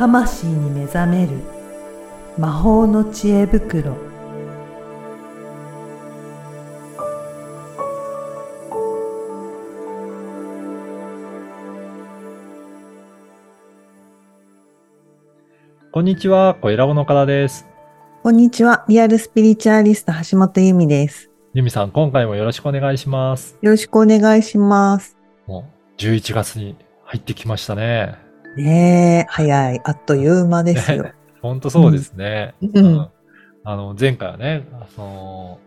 魂に目覚める魔法の知恵袋こんにちは、小ラボの方です。こんにちはリアルスピリチュアリスト橋本由美ですゆみさん、今回もよろしくお願いします。よろしくお願いしますもう、11月に入ってきましたね。ねえ早いあっという間ですよほんとそうですね。うんあの、前回はね、その、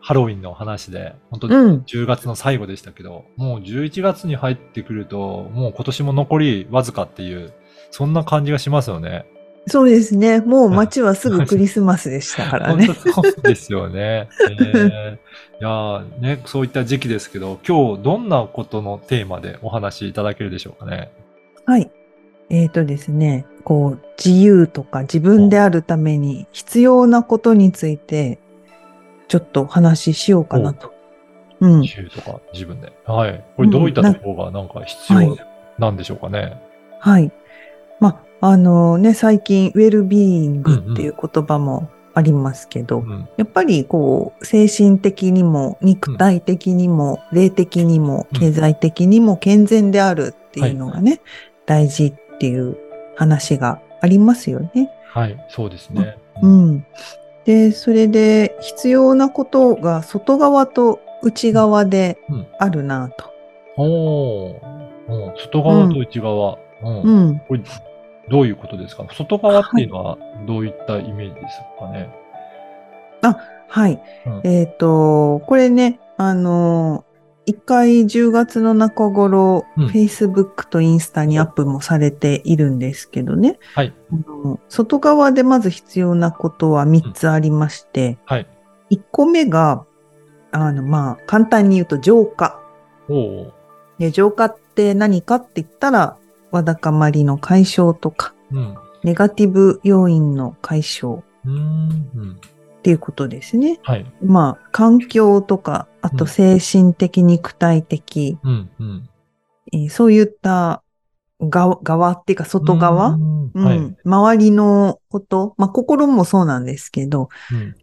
ハロウィンの話で、本当うん10月の最後でしたけど、もう11月に入ってくると、もう今年も残りわずかっていう、そんな感じがしますよね。そうですねもう街はすぐクリスマスでしたからね 本当そうですよね。えーいやーね、そういった時期ですけど、今日どんなことのテーマでお話しいただけるでしょうかね。はい。えっ、とですね、こう、自由とか自分であるために必要なことについて、ちょっとお話ししようかなと。うん。自由とか自分で。はい。これどういったところがなんか必要なんでしょうかね。はい。まあ、あのね、最近、ウェルビーイングっていう言葉もありますけど、うん。やっぱりこう、精神的にも、肉体的にも、霊的にも、うん経済的にも健全であるっていうのがね、大事っていう話がありますよね。はい。そうですね。うん。で、それで必要なことが外側と内側でうんあるなと。おーおー外側と内側。うん。うん。これ、どういうことですか？外側っていうのはどういったイメージですかね？はい。うんえっ、と、これね、あの、一回10月の中頃、うん Facebook とインスタにアップもされているんですけどね。はい。外側でまず必要なことは3つありまして、はい。1個目が、あの、まあ、簡単に言うと浄化。おお。で浄化って何かって言ったら、わだかまりの解消とか、うん。ネガティブ要因の解消うーん。うん。っていうことですね。はい。まあ、環境とか、あとうん精神的、肉体的、うん。うん。えーそういった側側っていうか外側、ううんんはい。周りのこと、まあ心もそうなんですけど、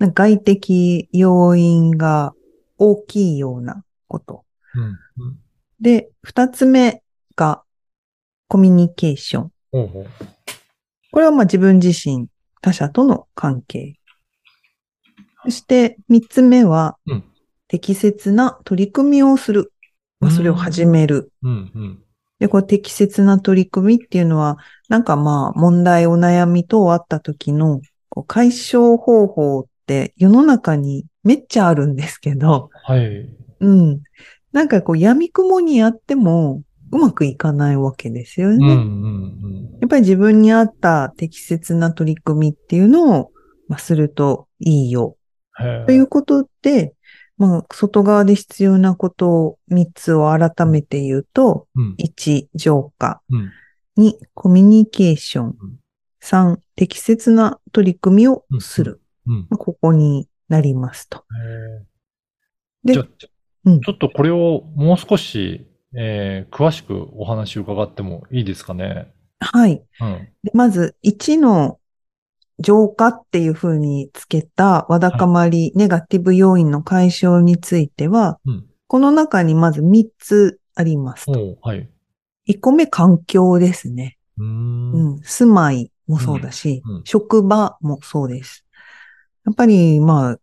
うん。外的要因が大きいようなこと。うん。うん。で、二つ目がコミュニケーション。ほうほう。これはまあ自分自身、他者との関係。そして三つ目はうん適切な取り組みをする。まあそれを始める。うん。うん。で、これ適切な取り組みっていうのは、なんかまあ問題、お悩み等あった時のこう解消方法って世の中にめっちゃあるんですけど、はい。うん。なんかこう闇雲にやってもうまくいかないわけですよね。うん。うん。やっぱり自分に合った適切な取り組みっていうのを、まあ、するといいよ。ということで、まあ、外側で必要なことを3つを改めて言うと、うん。1、浄化。うん。2、コミュニケーションん。3、適切な取り組みをする。うん。まあ、ここになりますと。でじゃあちょうんちょっとこれをもう少し、えー詳しくお話伺ってもいいですかね？はい。まず、1の浄化っていうふうにつけたわだかまり、ネガティブ要因の解消については、うん。この中にまず3つありますはい。1個目、環境ですね。うーん。うん。住まいもそうだし、うんうん職場もそうです。やっぱり、まあ、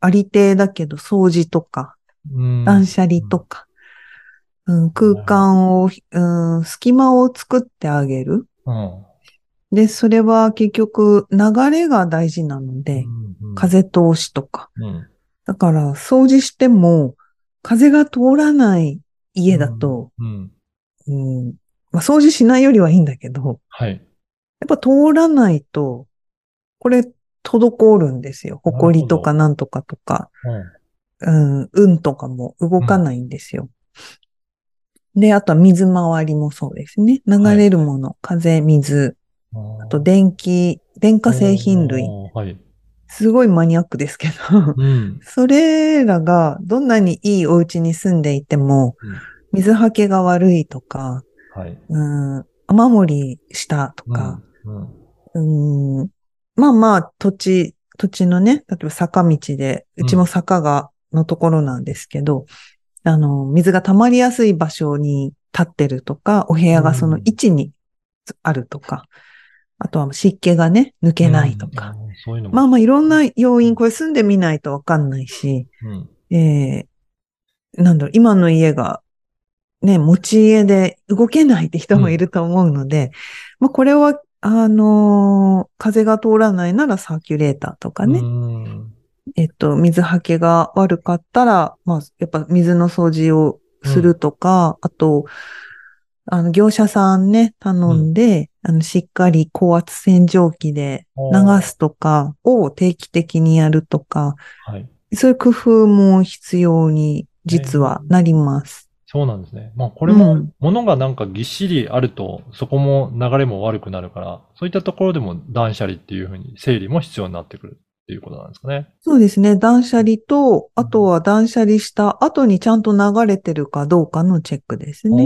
ありていだけど、掃除とか、うん断捨離とか、うん、空間を、うん、隙間を作ってあげる。うん。で、それは結局、流れが大事なので、うん。風通しとか。うん。だから、掃除しても、風が通らない家だと、うん。うんまあ、掃除しないよりはいいんだけど、はい。やっぱ通らないと、これ、滞るんですよ。埃とかなんとかとか、うん。うん、運とかも動かないんですよ。で、あとは水回りもそうですね。流れるもの、風、水、ああと電気、電化製品類。はい。すごいマニアックですけど、うん。それらがどんなにいいお家に住んでいても、うん水はけが悪いとか、はい。うん、雨漏りしたとか、うんうん。うん、まあまあ、土地、土地のね、例えば坂道で、うちも坂が、のところなんですけど、あの、水が溜まりやすい場所に立ってるとか、お部屋がその位置にあるとか、あとは湿気がね、抜けないとか。うん。そういう。まあまあいろんな要因、これ住んでみないとわかんないし、うん。えー、なんだろう、今の家が、ね、持ち家で動けないって人もいると思うので、まあこれは、あのー風が通らないならサーキュレーターとかね、うん。えっと、水はけが悪かったら、まあ、やっぱ水の掃除をするとか、あと、あの、業者さんね、頼んで、あの、しっかり高圧洗浄機で流すとかを定期的にやるとか、はい。そういう工夫も必要に実はなります。そうなんですね。まあ、これも、うん物がなんかぎっしりあると、そこも流れも悪くなるから、そういったところでも断捨離っていうふうに整理も必要になってくるっていうことなんですかね。そうですね。断捨離と、あとは断捨離した後にちゃんと流れてるかどうかのチェックですね。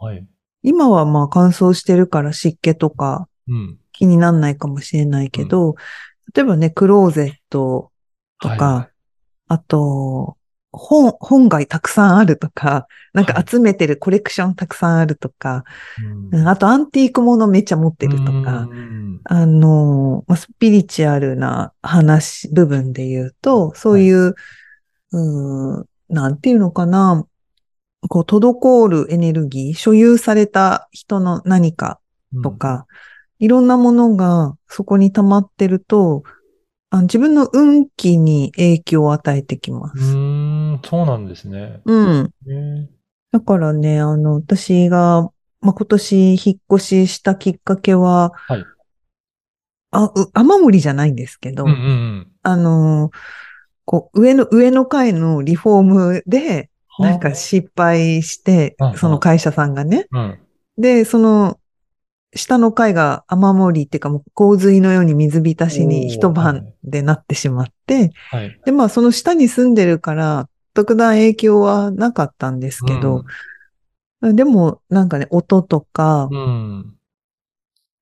はい。今はまあ乾燥してるから湿気とかうん。気になんないかもしれないけど、例えばね、クローゼットとか、はあと、本、本がたくさんあるとか、なんかはい集めてるコレクションたくさんあるとか、い。うんあとアンティークものめっちゃ持ってるとか、うん。あの、まあスピリチュアルな話、部分で言うと、そういう、うーん、なんていうのかな、こう、滞るエネルギー、所有された人の何かと、か、いろんなものがそこに溜まってると、あ自分の運気に影響を与えてきまうす。ん、うーんそうなんですね。うん。ねだからね、あの、私が、まあ、今年引っ越ししたきっかけは、はいあ、う雨漏りじゃないんですけど、うんうんあの、こう、上の、上の階のリフォームで、うん。なんか失敗してうんうん、その会社さんがね。うん。で、その、下の階が雨漏りっていうかもう洪水のように水浸しに一晩でなってしまって、はい。で、まあその下に住んでるから、特段影響はなかったんですけど、でもなんかね、音とか、うん。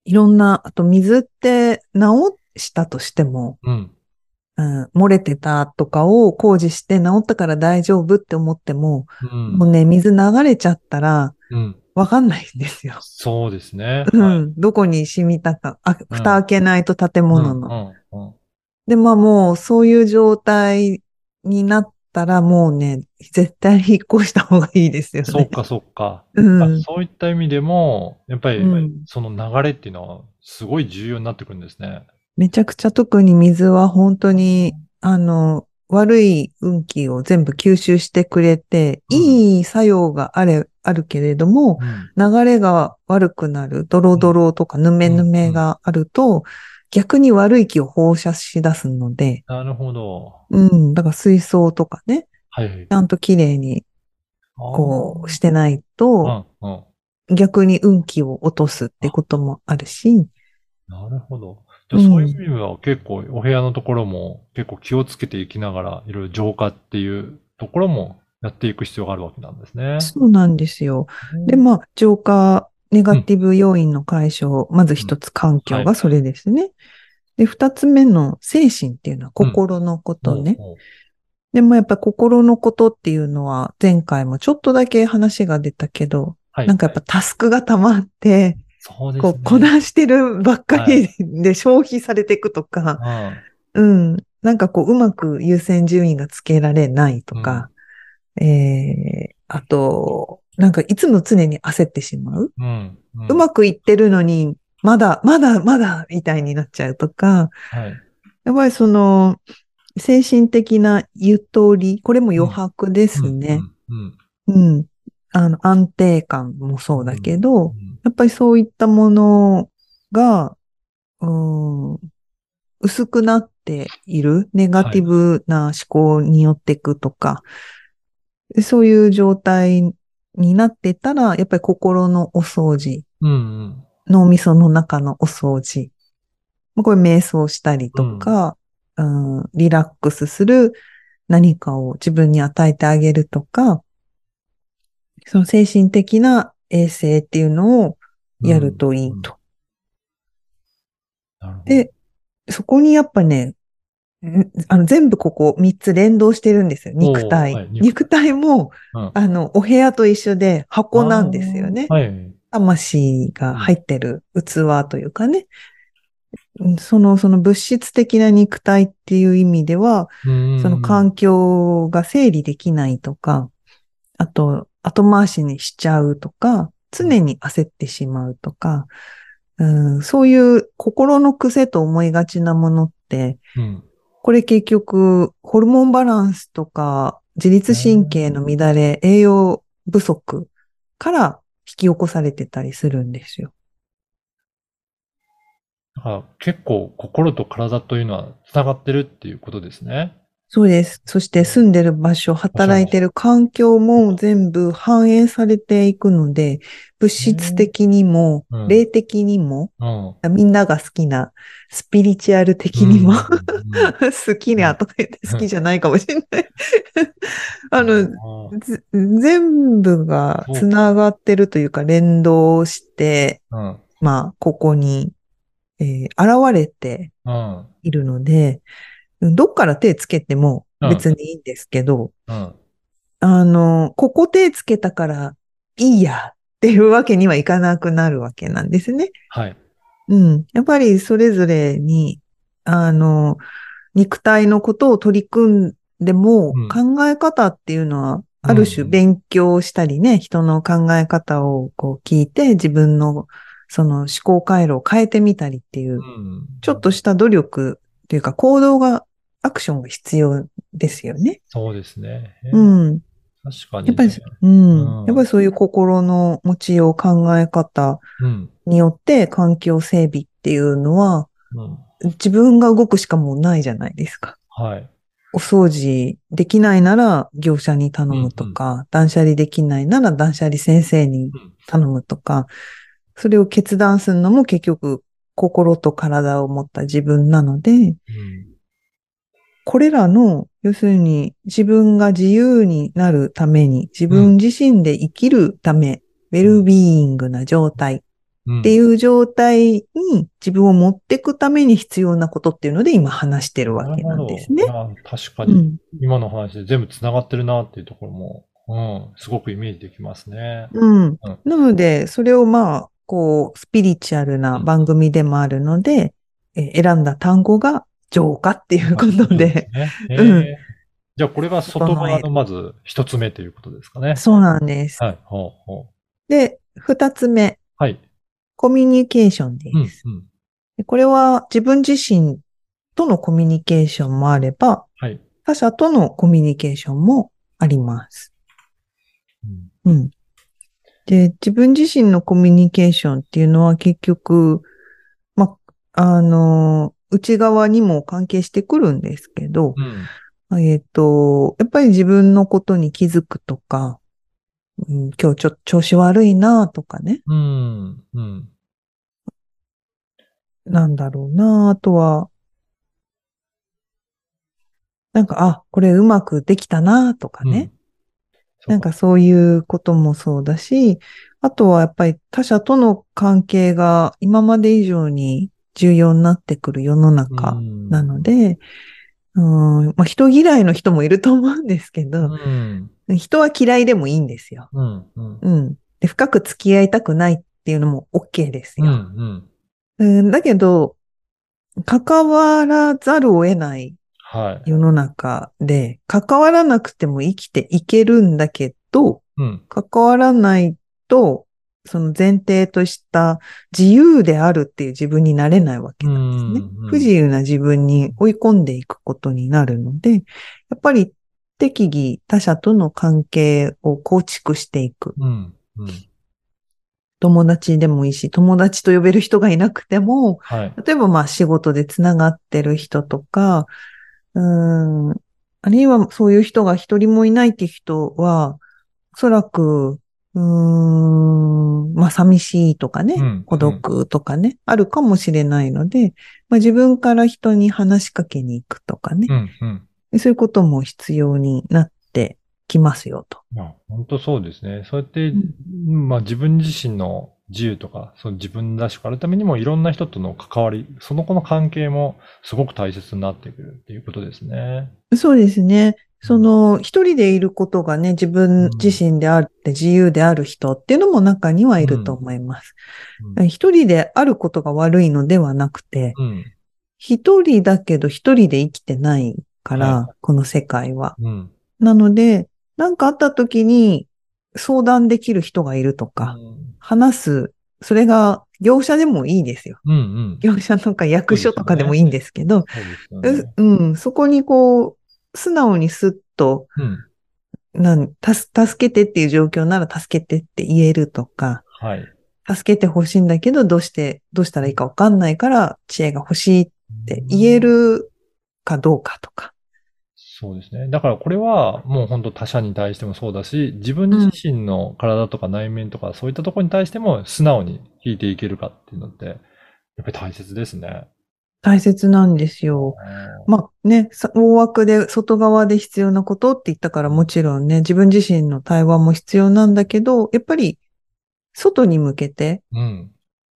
いろんな、あと水って直したとしても、うん。うん、漏れてたとかを工事して直ったから大丈夫って思っても、うん。もうね、水流れちゃったらうん。わかんないんですよ。そうですね。うはいん、どこに染みたか、あ、蓋開けないと建物の。うん。うん。で、まあもうそういう状態になったらもうね、絶対引っ越した方がいいですよね。そうか、そうか。うん。あそういった意味でも、やっぱりうん、その流れっていうのは、すごい重要になってくるんですね。めちゃくちゃ特に水は本当に、あの、悪い運気を全部吸収してくれて、うんいい作用があれ、あるけれども、うん。流れが悪くなる、ドロドロとかヌメヌメがあると、逆に悪い気を放射し出すので、なるほど。うん、だから水槽とかね、はいはい。ちゃんと綺麗にこうしてないと。逆に運気を落とすってこともあるし、なるほど。そういう意味では結構お部屋のところも結構気をつけていきながらいろいろ浄化っていうところもやっていく必要があるわけなんですね。そうなんですよ。で、まあ、浄化、ネガティブ要因の解消、まず一つ環境がそれですね。で、二つ目の精神っていうのは心のことね。ほうほうでもやっぱ心のことっていうのは前回もちょっとだけ話が出たけど、はい。なんかやっぱタスクが溜まって、そうですね。こう、こなしてるばっかりで消費されていくとか、うんうん。なんかこう、うまく優先順位がつけられないとか、ええあと、なんかいつも常に焦ってしまう。うん。うん。うまくいってるのに、まだ、まだ、まだ、みたいになっちゃうとか、はい。やっぱりその、精神的なゆとり、これも余白ですね。うん。うん。うん。あの、安定感もそうだけうど、んやっぱりそういったものが、うん、薄くなっている、ネガティブな思考によっていくとか、そういう状態になってたら、やっぱり心のお掃除、うん。うん。脳みその中のお掃除。まあこれ瞑想したりとか、うん、リラックスする何かを自分に与えてあげるとか、その精神的な衛生っていうのをやるといいと。なるほど。で、そこにやっぱね、んあの、全部ここ3つ連動してるんですよ。肉体。はい肉肉体も、うんあの、お部屋と一緒で箱なんですよね。はい。魂が入ってる器というかね。うんその、その物質的な肉体っていう意味では、うんその環境が整理できないとか、あと、後回しにしちゃうとか、常に焦ってしまうとか、うん、そういう心の癖と思いがちなものって、うん。これ結局、ホルモンバランスとか、自律神経の乱れ、栄養不足から引き起こされてたりするんですよ。だから結構心と体というのは繋がってるっていうことですね。そうです。そして住んでる場所、働いてる環境も全部反映されていくので、物質的にもうん、霊的にも、うん。みんなが好きなスピリチュアル的にも、うんうん好きなとか言って好きじゃないかもしれない。あの、全部がつながってるというか連動して。まあ、ここに、えー現れてうん。いるので、どっから手つけても別にいいんですけど、うん。あの、ここ手つけたからいいやっていうわけにはいかなくなるわけなんですね。はい。うん。やっぱりそれぞれに、あの、肉体のことを取り組んでもうん考え方っていうのは、ある種うん勉強したりね、人の考え方をこう聞いて自分のその思考回路を変えてみたりっていうう、ん。ちょっとした努力っていうか行動が、アクションが必要ですよね。そうですね。うん。確かに、ね。やっぱり、ううんん。やっぱりそういう心の持ちよう、考え方うん。によって環境整備っていうのは、うん。自分が動くしかもうないじゃないですか。はい。お掃除できないなら業者に頼むとか、断捨離できないなら断捨離先生にうん頼むとか、それを決断するのも結局心と体を持った自分なので、うん。これらの、要するに自分が自由になるために、自分自身で生きるため、ウェルビーイングな状態うん。っていう状態に自分を持っていくために必要なことっていうので今話してるわけなんですね。確かに、うん。今の話で全部繋がってるなっていうところも、うん、すごくイメージできますね。うん。なので、それをまあ、こう、スピリチュアルな番組でもあるので、えー選んだ単語が浄化っていうことで、ね。えうんーじゃあこれが外側のまず一つ目ということですかね。そうなんです。はい。ほうほう。で、二つ目、はい。コミュニケーションでうん、す。うん。でこれは自分自身とのコミュニケーションもあれば、はい。他者とのコミュニケーションもあります。うんうん。で、自分自身のコミュニケーションっていうのは結局、ま、あの、内側にも関係してくるんですけど、うん。えっ、と、やっぱり自分のことに気づくとか、うん、今日ちょっと調子悪いなとかね、うん。うん。なんだろうなあとは、なんか、あ、これうまくできたなとかね。うん。なんかそういうこともそうだし、あとはやっぱり他者との関係が今まで以上に重要になってくる世の中なので、うんまあ、人嫌いの人もいると思うんですけうど、ん。人は嫌いでもいいんですよ。うん。うん。うん。で、深く付き合いたくないっていうのも OK ですうん。うよ。ん。うん、だけど、関わらざるを得ないはい。世の中で、関わらなくても生きていけるんだけど、うん。関わらないと、その前提とした自由であるっていう自分になれないわけなんですね。うん不自由な自分に追い込んでいくことになるので、やっぱり適宜他者との関係を構築していく。うん。うん。友達でもいいし、友達と呼べる人がいなくても、はい。例えばまあ仕事でつながってる人とか、うーん、あるいはそういう人が一人もいないって人は、おそらく、うーん、まあ寂しいとかね、うん孤独とかね、あるかもしれないので、まあ自分から人に話しかけに行くとかね、うん。うん。そういうことも必要になってきますよと。本当そうですね。そうやって、うまあ自分自身の自由とか、その自分らしくあるためにもいろんな人との関わり、その子の関係もすごく大切になってくるっていうことですね。そうですね。その、一人でいることがね、自分自身であって自由である人っていうのも中にはいると思います。うん一人であることが悪いのではなくて、うん。一人だけど一人で生きてないから、はこの世界は。うん。なので、なんかあった時に相談できる人がいるとか、話す、それが業者でもいいですよ。うんうん。業者とか役所とかでもいいんですけど、そこにこう、素直にスッと、うん。なん、助けてっていう状況なら助けてって言えるとか、はい。助けてほしいんだけど、どうして、どうしたらいいかわかんないから、知恵が欲しいって言えるかどうかとか。そうですね。だからこれはもう本当他者に対してもそうだし、自分自身の体とか内面とかそういったところに対しても素直に聞いていけるかっていうのって、やっぱり大切ですね。大切なんですよ。まあね、さ大枠で外側で必要なことって言ったからもちろんね、自分自身の対話も必要なんだけど、やっぱり外に向けて、うん。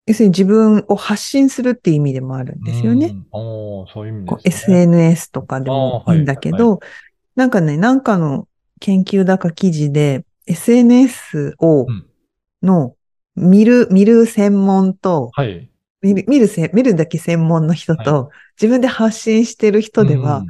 要するに自分を発信するっていう意味でもあるんですよね。うん。そういう意味ですね。SNS とかでもいいいんだけど、なんかね、なんかの研究だか記事で、SNS をうん、の見る、見る専門と、はい。見る見るせ、見るだけ専門の人と、自分で発信してる人ではうん、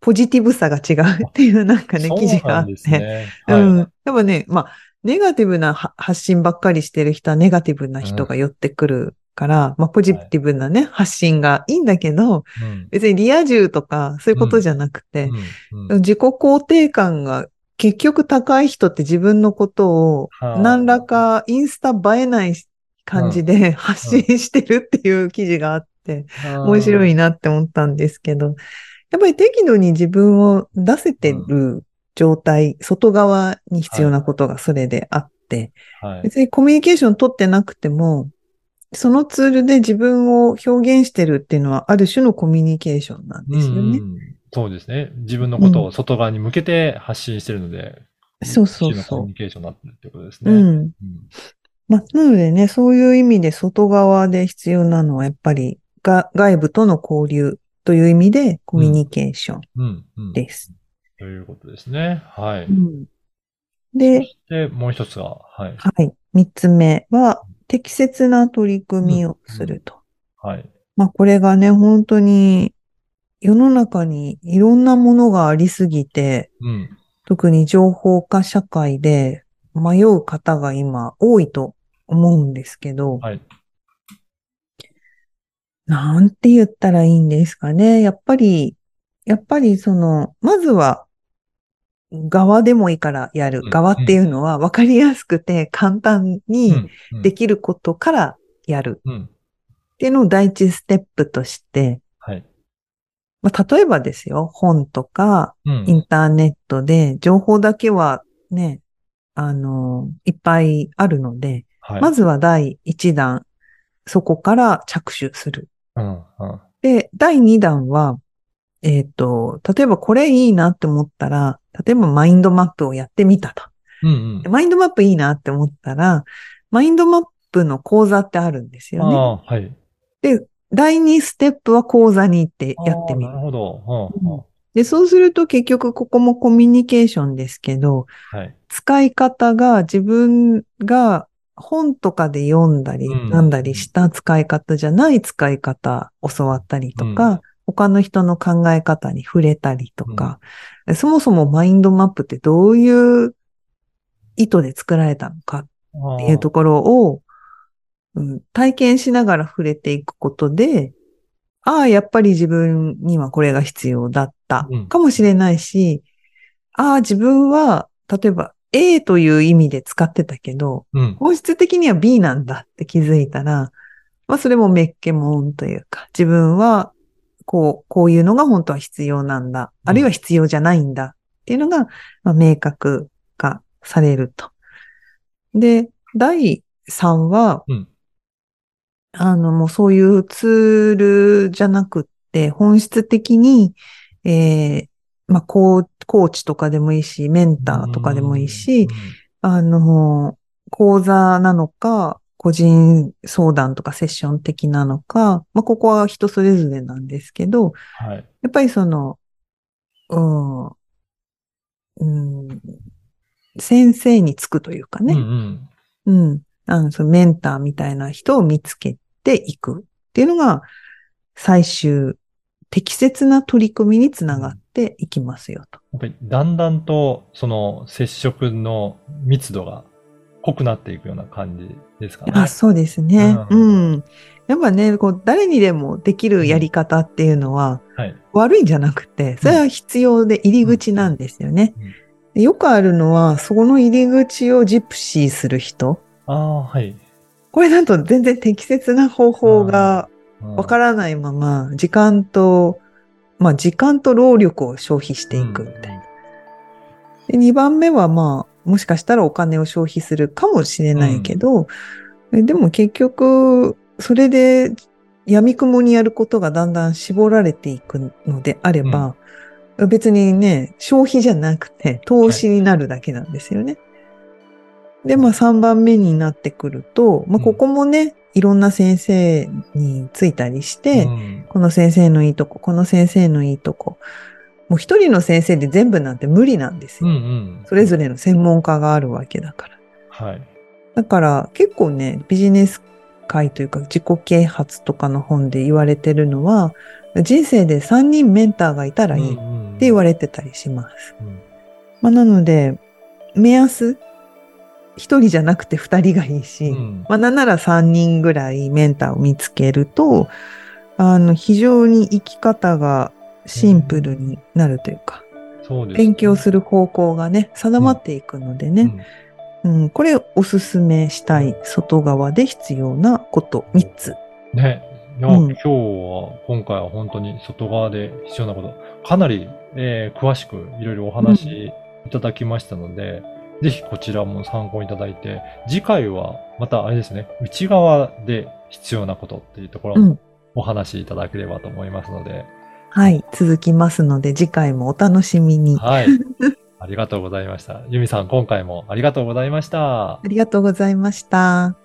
ポジティブさが違うっていうなんかね、記事があって。ね。うん。はい。やっぱね、まあ、ネガティブなは発信ばっかりしてる人はネガティブな人が寄ってくるから、まあ、ポジティブなね、発信がいいんだけど、うん。別にリア充とかそういうことじゃなくて、うんうん自己肯定感が結局高い人って自分のことをはあ何らかインスタ映えない感じで発信してるっていう記事があって、面白いなって思ったんですけど、やっぱり適度に自分を出せてる状態、外側に必要なことがそれであって、はい。別にコミュニケーション取ってなくても、そのツールで自分を表現してるっていうのはある種のコミュニケーションなんですよね。うんそうですね。自分のことを外側に向けて発信してるので、そうそう一種のコミュそニケーションになってるってことですう。ね。うん。うんまあ、なのでね、そういう意味で外側で必要なのはやっぱりが外部との交流という意味でコミュニケーションうん。うん。です。ということですね。はい。うんで、で、もう一つが、はい。はい。三つ目は、適切な取り組みをすると。はい。まあ、これがね、本当に世の中にいろんなものがありすぎて、うん。特に情報化社会で迷う方が今多いと思うんですけど、はい。なんて言ったらいいんですかね。やっぱり、やっぱりその、まずは、側でもいいからやるう。ん側っていうのは分かりやすくて簡単にうん。できることからやるうん。っていうのを第一ステップとして、はい。まあ、例えばですよ、本とかうん。インターネットで情報だけはね、あの、いっぱいあるので、はい。まずは第一弾、そこから着手する。うん。うん。で、第2弾は、えっ、と、例えばこれいいなって思ったら、例えばマインドマップをやってみたと。うん。うん。マインドマップいいなって思ったら、マインドマップの講座ってあるんですよね。はい。第2ステップは講座に行ってやってみるなる。ほど。うんうんで、そうすると結局ここもコミュニケーションですけど、はい。使い方が自分が本とかで読んだり、うん。なんだりした使い方じゃない使い方教わったりとか、うん。他の人の考え方に触れたりとか、そもそもマインドマップってどういう意図で作られたのかっていうところを、うん体験しながら触れていくことで、ああ、やっぱり自分にはこれが必要だったうんかもしれないし、ああ、自分は、例えば A という意味で使ってたけど、うん。本質的には B なんだって気づいたら、まあそれもめっけもんというか、自分はこう、こういうのが本当は必要なんだ、あるいは必要じゃないんだっていうのが、まあ、明確化されると。で、第3は、うんあの、もうそういうツールじゃなくって、本質的に、えーまあ、コーコーチとかでもいいし、メンターとかでもいいし、あの、講座なのか、個人相談とかセッション的なのか、まあ、ここは人それぞれなんですけど、はい。やっぱりその、うん、うん、先生につくというかね、うんうん。うん。あの、そのメンターみたいな人を見つけていくっていうのが、最終、適切な取り組みにつながっていきますよと。やっぱりだんだんと、その接触の密度が濃くなっていくような感じですかね。あ、そうですね。ううんん。やっぱね、こう、誰にでもできるやり方っていうのは、はい。悪いんじゃなくて、それは必要で入り口なんですよねうんうん。でよくあるのは、そこの入り口をジプシーする人。ああ、はい。これだと全然適切な方法がわわからないまま、時間と、まあ時間と労力を消費していくみたいな。で、2番目はまあ、もしかしたらお金を消費するかもしれないけど、でも結局、それで闇雲にやることがだんだん絞られていくのであれば、別にね、消費じゃなくて投資になるだけなんですよね。で、まあ3番目になってくると、まあここもね、いろんな先生についたりして、うんこの先生のいいとこ、この先生のいいとこ。もう一人の先生で全部なんて無理なんですうんうよ。ん。それぞれの専門家があるわけだから。はい。だから結構ね、ビジネス界というか自己啓発とかの本で言われてるのは、人生で3人メンターがいたらいいって言われれてたりします。うんまあ、なので、目安、一人じゃなくて二人がいいし、うんまあ、なんなら3人ぐらいメンターを見つけると、あの、非常に生き方がシンプルになるというか、そうです。勉強する方向がね、定まっていくのでね、うん、これおすすめしたい外側で必要なこと3つ。うんね。今日は、今回は本当に外側で必要なこと、かなり、えー詳しくいろいろお話いただきましたので、ぜひこちらも参考いただいて、次回はまたあれですね、内側で必要なことっていうところもうん。お話しいただければと思いますので、はい。続きますので、次回もお楽しみに。はい。ありがとうございました。ユミさん、今回もありがとうございましたあ。りがとうございました。